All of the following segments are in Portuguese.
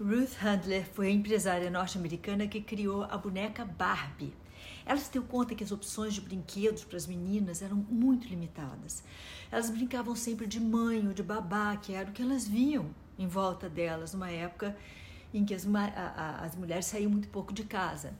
Ruth Handler foi a empresária norte-americana que criou a boneca Barbie. Ela se deu conta que as opções de brinquedos para as meninas eram muito limitadas. Elas brincavam sempre de mãe ou de babá, que era o que elas viam em volta delas, numa época em que as, a, as mulheres saíam muito pouco de casa.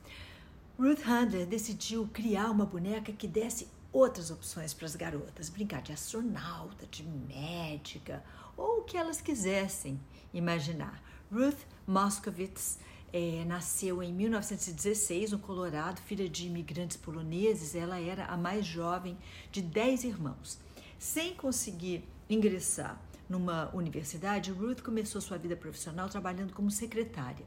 Ruth Handler decidiu criar uma boneca que desse outras opções para as garotas, brincar de astronauta, de médica ou o que elas quisessem imaginar. Ruth Moskowitz é, nasceu em 1916 no Colorado, filha de imigrantes poloneses. Ela era a mais jovem de dez irmãos. Sem conseguir ingressar numa universidade, Ruth começou sua vida profissional trabalhando como secretária.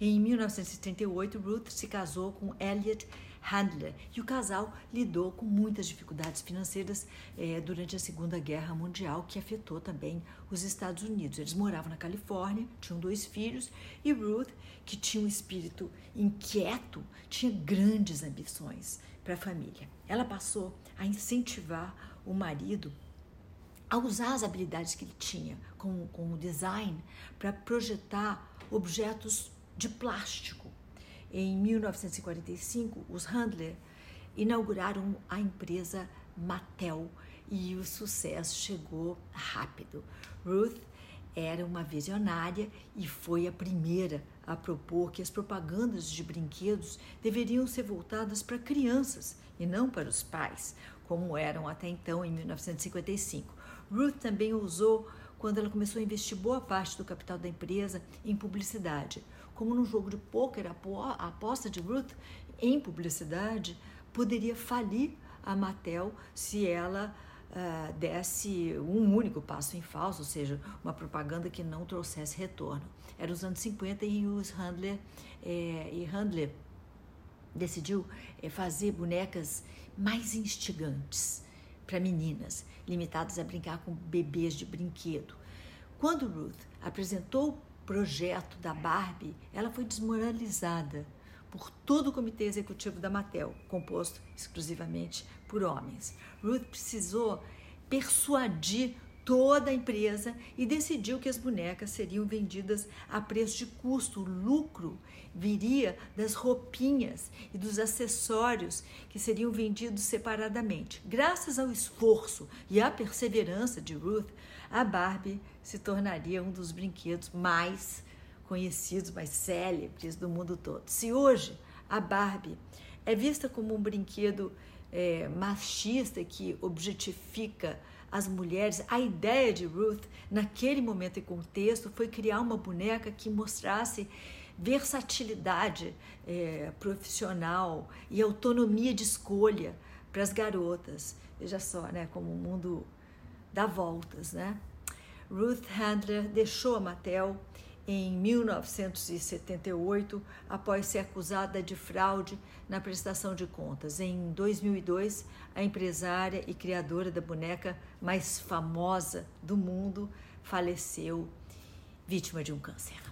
Em 1938, Ruth se casou com Elliot Handler e o casal lidou com muitas dificuldades financeiras eh, durante a Segunda Guerra Mundial, que afetou também os Estados Unidos. Eles moravam na Califórnia, tinham dois filhos e Ruth, que tinha um espírito inquieto, tinha grandes ambições para a família. Ela passou a incentivar o marido a usar as habilidades que ele tinha com, com o design para projetar objetos de plástico em 1945, os Handler inauguraram a empresa Mattel e o sucesso chegou rápido. Ruth era uma visionária e foi a primeira a propor que as propagandas de brinquedos deveriam ser voltadas para crianças e não para os pais, como eram até então em 1955. Ruth também usou quando ela começou a investir boa parte do capital da empresa em publicidade como no jogo de pôquer, a aposta de Ruth em publicidade poderia falir a Mattel se ela uh, desse um único passo em falso, ou seja, uma propaganda que não trouxesse retorno. Era os anos 50 e os Handler, eh, e Handler decidiu eh, fazer bonecas mais instigantes para meninas, limitadas a brincar com bebês de brinquedo. Quando Ruth apresentou projeto da Barbie, ela foi desmoralizada por todo o comitê executivo da Mattel, composto exclusivamente por homens. Ruth precisou persuadir toda a empresa e decidiu que as bonecas seriam vendidas a preço de custo. O lucro viria das roupinhas e dos acessórios que seriam vendidos separadamente. Graças ao esforço e à perseverança de Ruth, a Barbie se tornaria um dos brinquedos mais conhecidos, mais célebres do mundo todo. Se hoje a Barbie é vista como um brinquedo é, machista que objetifica as mulheres, a ideia de Ruth, naquele momento e contexto, foi criar uma boneca que mostrasse versatilidade é, profissional e autonomia de escolha para as garotas. Veja só, né, como o mundo dá voltas, né? Ruth Handler deixou a Mattel em 1978 após ser acusada de fraude na prestação de contas. Em 2002, a empresária e criadora da boneca mais famosa do mundo faleceu vítima de um câncer.